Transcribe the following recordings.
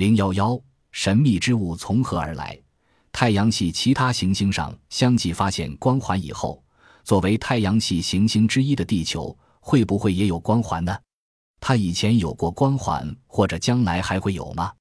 零幺幺，神秘之物从何而来？太阳系其他行星上相继发现光环以后，作为太阳系行星之一的地球，会不会也有光环呢？它以前有过光环，或者将来还会有吗？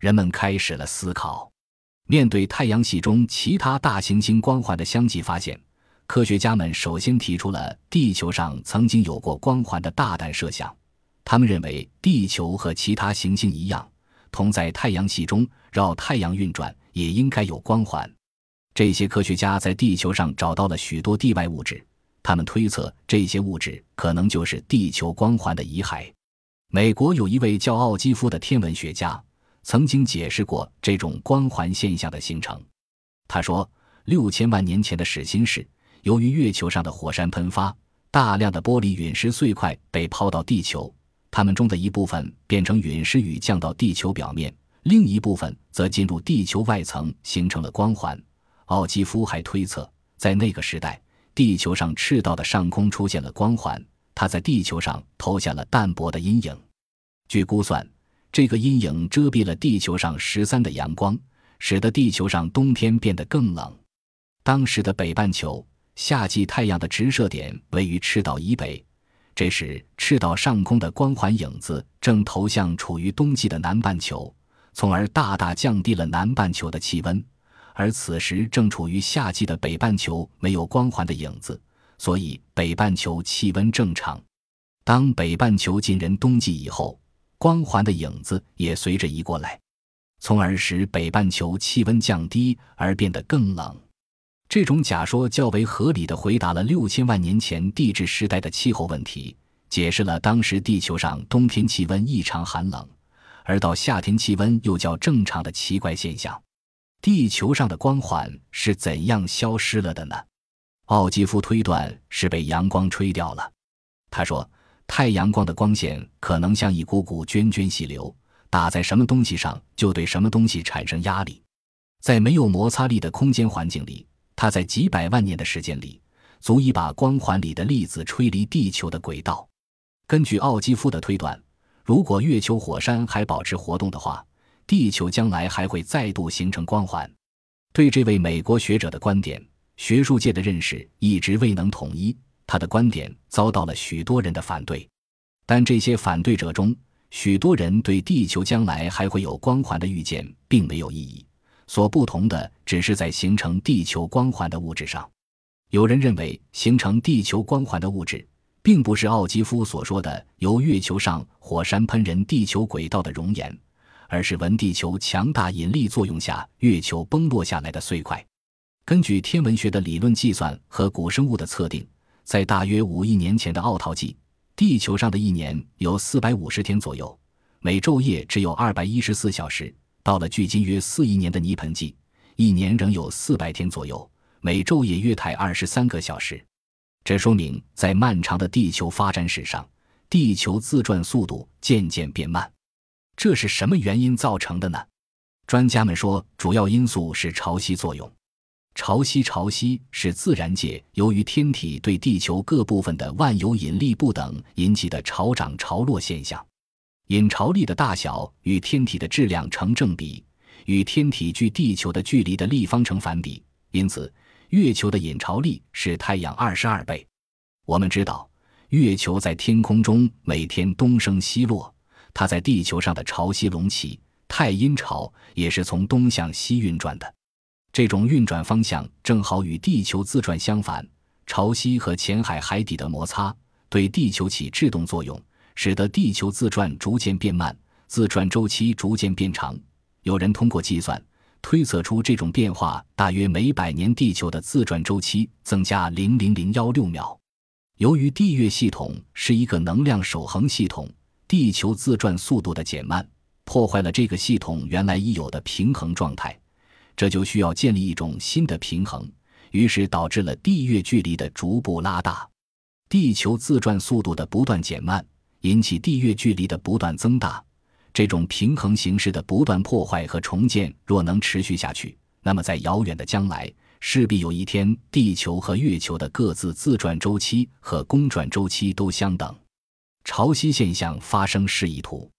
人们开始了思考。面对太阳系中其他大行星光环的相继发现，科学家们首先提出了地球上曾经有过光环的大胆设想。他们认为，地球和其他行星一样，同在太阳系中绕太阳运转，也应该有光环。这些科学家在地球上找到了许多地外物质，他们推测这些物质可能就是地球光环的遗骸。美国有一位叫奥基夫的天文学家。曾经解释过这种光环现象的形成。他说，六千万年前的始新世，由于月球上的火山喷发，大量的玻璃陨石碎块被抛到地球，它们中的一部分变成陨石雨降到地球表面，另一部分则进入地球外层，形成了光环。奥基夫还推测，在那个时代，地球上赤道的上空出现了光环，它在地球上投下了淡薄的阴影。据估算。这个阴影遮蔽了地球上十三的阳光，使得地球上冬天变得更冷。当时的北半球夏季太阳的直射点位于赤道以北，这时赤道上空的光环影子正投向处于冬季的南半球，从而大大降低了南半球的气温。而此时正处于夏季的北半球没有光环的影子，所以北半球气温正常。当北半球进人冬季以后。光环的影子也随着移过来，从而使北半球气温降低而变得更冷。这种假说较为合理的回答了六千万年前地质时代的气候问题，解释了当时地球上冬天气温异常寒冷，而到夏天气温又较正常的奇怪现象。地球上的光环是怎样消失了的呢？奥基夫推断是被阳光吹掉了。他说。太阳光的光线可能像一股股涓涓细流，打在什么东西上就对什么东西产生压力。在没有摩擦力的空间环境里，它在几百万年的时间里，足以把光环里的粒子吹离地球的轨道。根据奥基夫的推断，如果月球火山还保持活动的话，地球将来还会再度形成光环。对这位美国学者的观点，学术界的认识一直未能统一。他的观点遭到了许多人的反对，但这些反对者中，许多人对地球将来还会有光环的预见并没有异议。所不同的只是在形成地球光环的物质上。有人认为，形成地球光环的物质，并不是奥基夫所说的由月球上火山喷人地球轨道的熔岩，而是闻地球强大引力作用下月球崩落下来的碎块。根据天文学的理论计算和古生物的测定。在大约五亿年前的奥陶纪，地球上的一年有四百五十天左右，每昼夜只有二百一十四小时。到了距今约四亿年的泥盆纪，一年仍有四百天左右，每昼夜约台二十三个小时。这说明，在漫长的地球发展史上，地球自转速度渐渐变慢。这是什么原因造成的呢？专家们说，主要因素是潮汐作用。潮汐，潮汐是自然界由于天体对地球各部分的万有引力不等引起的潮涨潮落现象。引潮力的大小与天体的质量成正比，与天体距地球的距离的立方成反比。因此，月球的引潮力是太阳二十二倍。我们知道，月球在天空中每天东升西落，它在地球上的潮汐隆起太阴潮也是从东向西运转的。这种运转方向正好与地球自转相反，潮汐和浅海海底的摩擦对地球起制动作用，使得地球自转逐渐变慢，自转周期逐渐变长。有人通过计算推测出，这种变化大约每百年地球的自转周期增加零零零幺六秒。由于地月系统是一个能量守恒系统，地球自转速度的减慢破坏了这个系统原来已有的平衡状态。这就需要建立一种新的平衡，于是导致了地月距离的逐步拉大，地球自转速度的不断减慢，引起地月距离的不断增大。这种平衡形式的不断破坏和重建，若能持续下去，那么在遥远的将来，势必有一天，地球和月球的各自自转周期和公转周期都相等。潮汐现象发生示意图，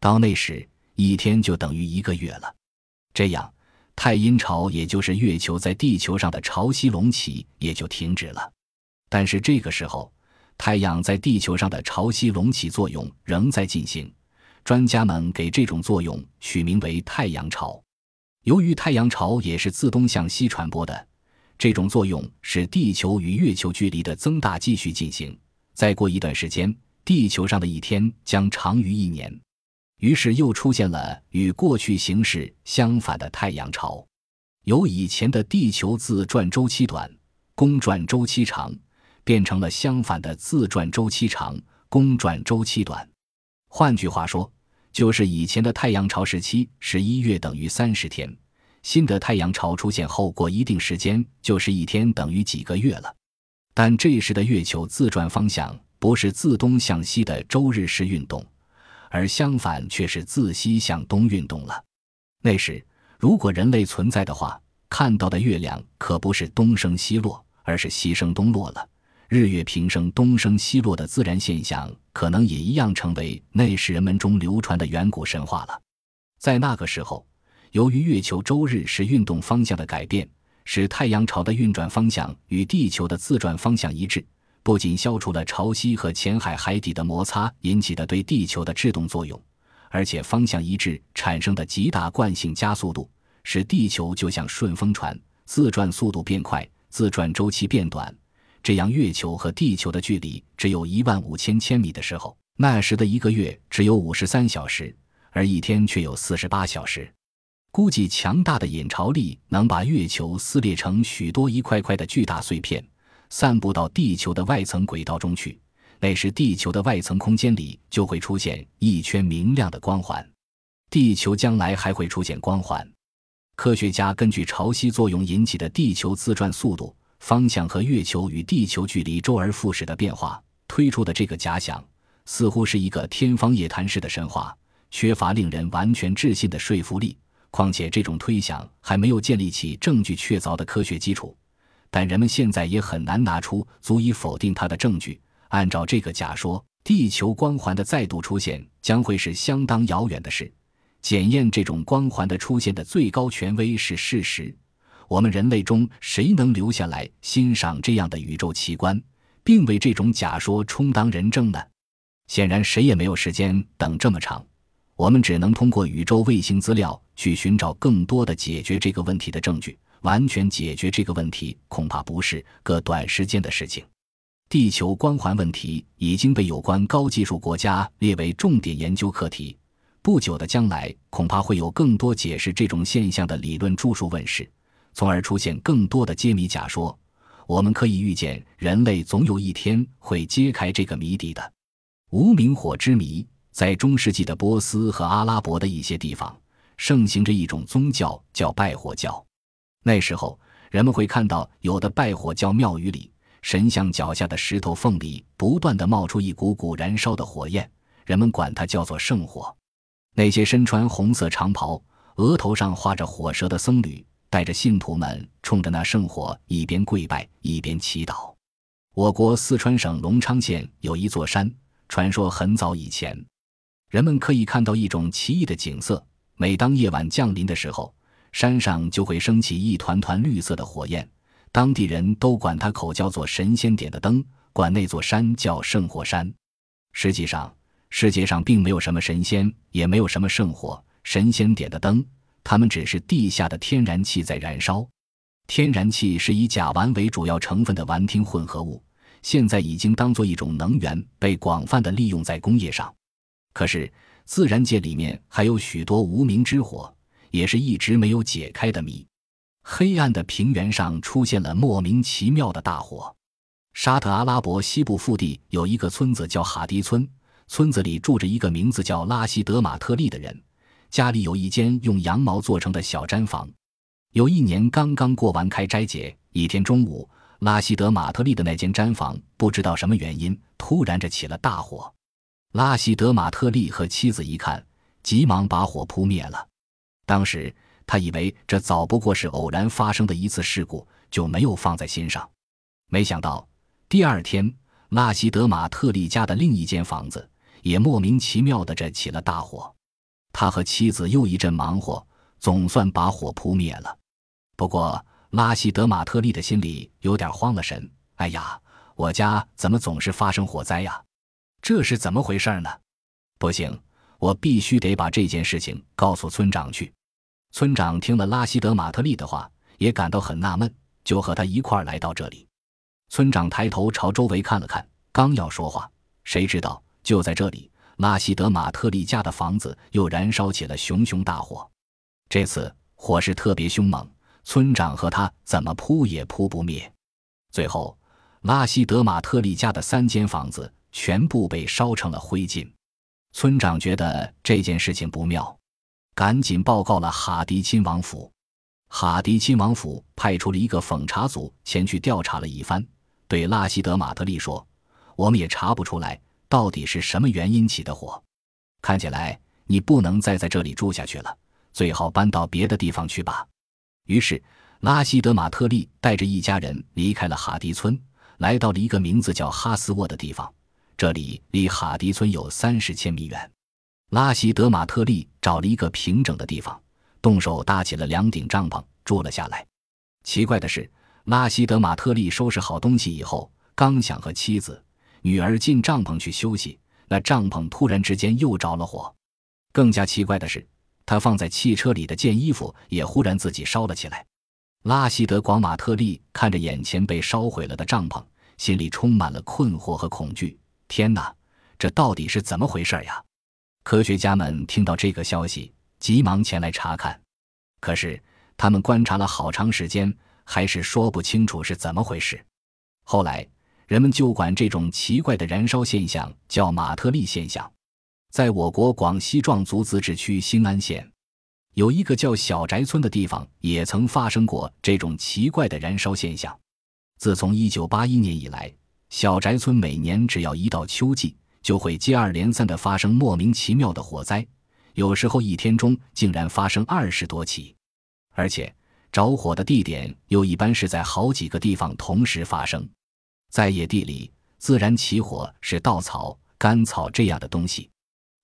到那时。一天就等于一个月了。这样，太阴潮，也就是月球在地球上的潮汐隆起，也就停止了。但是这个时候，太阳在地球上的潮汐隆起作用仍在进行。专家们给这种作用取名为太阳潮。由于太阳潮也是自东向西传播的，这种作用使地球与月球距离的增大继续进行。再过一段时间，地球上的一天将长于一年。于是又出现了与过去形势相反的太阳潮，由以前的地球自转周期短、公转周期长，变成了相反的自转周期长、公转周期短。换句话说，就是以前的太阳潮时期是一月等于三十天，新的太阳潮出现后过一定时间就是一天等于几个月了。但这时的月球自转方向不是自东向西的周日式运动。而相反，却是自西向东运动了。那时，如果人类存在的话，看到的月亮可不是东升西落，而是西升东落了。日月平升、东升西落的自然现象，可能也一样成为那时人们中流传的远古神话了。在那个时候，由于月球周日是运动方向的改变，使太阳潮的运转方向与地球的自转方向一致。不仅消除了潮汐和浅海海底的摩擦引起的对地球的制动作用，而且方向一致产生的极大惯性加速度，使地球就像顺风船，自转速度变快，自转周期变短。这样，月球和地球的距离只有一万五千千米的时候，那时的一个月只有五十三小时，而一天却有四十八小时。估计强大的引潮力能把月球撕裂成许多一块块的巨大碎片。散布到地球的外层轨道中去，那时地球的外层空间里就会出现一圈明亮的光环。地球将来还会出现光环。科学家根据潮汐作用引起的地球自转速度、方向和月球与地球距离周而复始的变化，推出的这个假想，似乎是一个天方夜谭式的神话，缺乏令人完全置信的说服力。况且这种推想还没有建立起证据确凿的科学基础。但人们现在也很难拿出足以否定它的证据。按照这个假说，地球光环的再度出现将会是相当遥远的事。检验这种光环的出现的最高权威是事实。我们人类中谁能留下来欣赏这样的宇宙奇观，并为这种假说充当人证呢？显然，谁也没有时间等这么长。我们只能通过宇宙卫星资料去寻找更多的解决这个问题的证据。完全解决这个问题恐怕不是个短时间的事情。地球光环问题已经被有关高技术国家列为重点研究课题。不久的将来，恐怕会有更多解释这种现象的理论著述问世，从而出现更多的揭谜假说。我们可以预见，人类总有一天会揭开这个谜底的。无名火之谜，在中世纪的波斯和阿拉伯的一些地方，盛行着一种宗教，叫拜火教。那时候，人们会看到有的拜火教庙宇里，神像脚下的石头缝里不断的冒出一股股燃烧的火焰，人们管它叫做圣火。那些身穿红色长袍、额头上画着火蛇的僧侣，带着信徒们冲着那圣火一边跪拜一边祈祷。我国四川省隆昌县有一座山，传说很早以前，人们可以看到一种奇异的景色：每当夜晚降临的时候。山上就会升起一团团绿色的火焰，当地人都管它口叫做神仙点的灯，管那座山叫圣火山。实际上，世界上并没有什么神仙，也没有什么圣火。神仙点的灯，它们只是地下的天然气在燃烧。天然气是以甲烷为主要成分的烷烃混合物，现在已经当做一种能源被广泛的利用在工业上。可是，自然界里面还有许多无名之火。也是一直没有解开的谜。黑暗的平原上出现了莫名其妙的大火。沙特阿拉伯西部腹地有一个村子叫哈迪村，村子里住着一个名字叫拉希德马特利的人，家里有一间用羊毛做成的小毡房。有一年刚刚过完开斋节，一天中午，拉希德马特利的那间毡房不知道什么原因突然着起了大火。拉希德马特利和妻子一看，急忙把火扑灭了。当时他以为这早不过是偶然发生的一次事故，就没有放在心上。没想到第二天，拉希德马特利家的另一间房子也莫名其妙的着起了大火。他和妻子又一阵忙活，总算把火扑灭了。不过拉希德马特利的心里有点慌了神。哎呀，我家怎么总是发生火灾呀？这是怎么回事呢？不行，我必须得把这件事情告诉村长去。村长听了拉希德马特利的话，也感到很纳闷，就和他一块儿来到这里。村长抬头朝周围看了看，刚要说话，谁知道就在这里，拉希德马特利家的房子又燃烧起了熊熊大火。这次火势特别凶猛，村长和他怎么扑也扑不灭。最后，拉希德马特利家的三间房子全部被烧成了灰烬。村长觉得这件事情不妙。赶紧报告了哈迪亲王府，哈迪亲王府派出了一个访查组前去调查了一番，对拉希德马特利说：“我们也查不出来到底是什么原因起的火，看起来你不能再在这里住下去了，最好搬到别的地方去吧。”于是拉希德马特利带着一家人离开了哈迪村，来到了一个名字叫哈斯沃的地方，这里离哈迪村有三十千米远。拉希德马特利找了一个平整的地方，动手搭起了两顶帐篷，住了下来。奇怪的是，拉希德马特利收拾好东西以后，刚想和妻子、女儿进帐篷去休息，那帐篷突然之间又着了火。更加奇怪的是，他放在汽车里的件衣服也忽然自己烧了起来。拉希德广马特利看着眼前被烧毁了的帐篷，心里充满了困惑和恐惧。天哪，这到底是怎么回事呀？科学家们听到这个消息，急忙前来查看。可是他们观察了好长时间，还是说不清楚是怎么回事。后来，人们就管这种奇怪的燃烧现象叫马特利现象。在我国广西壮族自治区兴安县，有一个叫小宅村的地方，也曾发生过这种奇怪的燃烧现象。自从1981年以来，小宅村每年只要一到秋季，就会接二连三的发生莫名其妙的火灾，有时候一天中竟然发生二十多起，而且着火的地点又一般是在好几个地方同时发生。在野地里自然起火是稻草、干草这样的东西，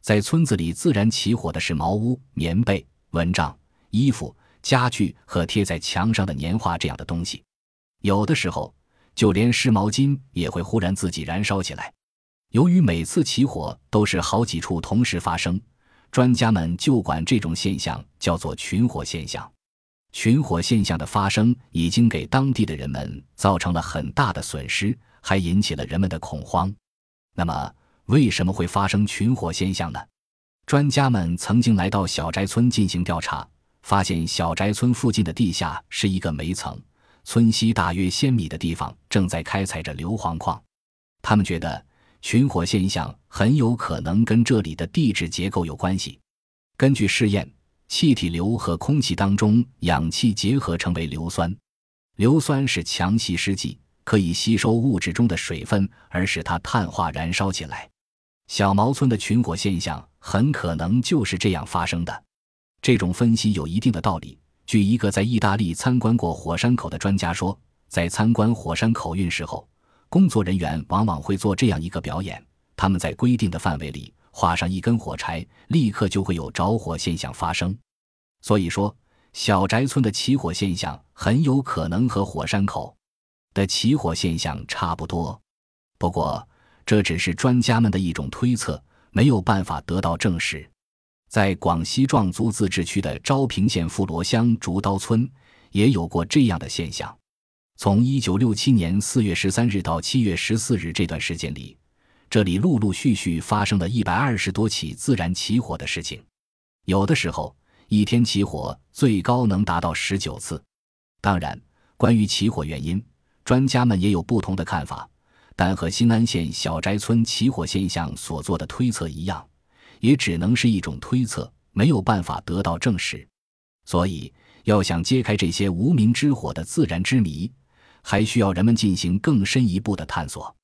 在村子里自然起火的是茅屋、棉被、蚊帐、衣服、家具和贴在墙上的年画这样的东西，有的时候就连湿毛巾也会忽然自己燃烧起来。由于每次起火都是好几处同时发生，专家们就管这种现象叫做群火现象。群火现象的发生已经给当地的人们造成了很大的损失，还引起了人们的恐慌。那么，为什么会发生群火现象呢？专家们曾经来到小宅村进行调查，发现小宅村附近的地下是一个煤层，村西大约千米的地方正在开采着硫磺矿。他们觉得。群火现象很有可能跟这里的地质结构有关系。根据试验，气体硫和空气当中氧气结合成为硫酸，硫酸是强吸湿剂，可以吸收物质中的水分而使它碳化燃烧起来。小毛村的群火现象很可能就是这样发生的。这种分析有一定的道理。据一个在意大利参观过火山口的专家说，在参观火山口运时候。工作人员往往会做这样一个表演：他们在规定的范围里画上一根火柴，立刻就会有着火现象发生。所以说，小宅村的起火现象很有可能和火山口的起火现象差不多。不过，这只是专家们的一种推测，没有办法得到证实。在广西壮族自治区的昭平县富罗乡竹刀村，也有过这样的现象。从一九六七年四月十三日到七月十四日这段时间里，这里陆陆续续发生了一百二十多起自然起火的事情，有的时候一天起火最高能达到十九次。当然，关于起火原因，专家们也有不同的看法，但和新安县小翟村起火现象所做的推测一样，也只能是一种推测，没有办法得到证实。所以，要想揭开这些无名之火的自然之谜。还需要人们进行更深一步的探索。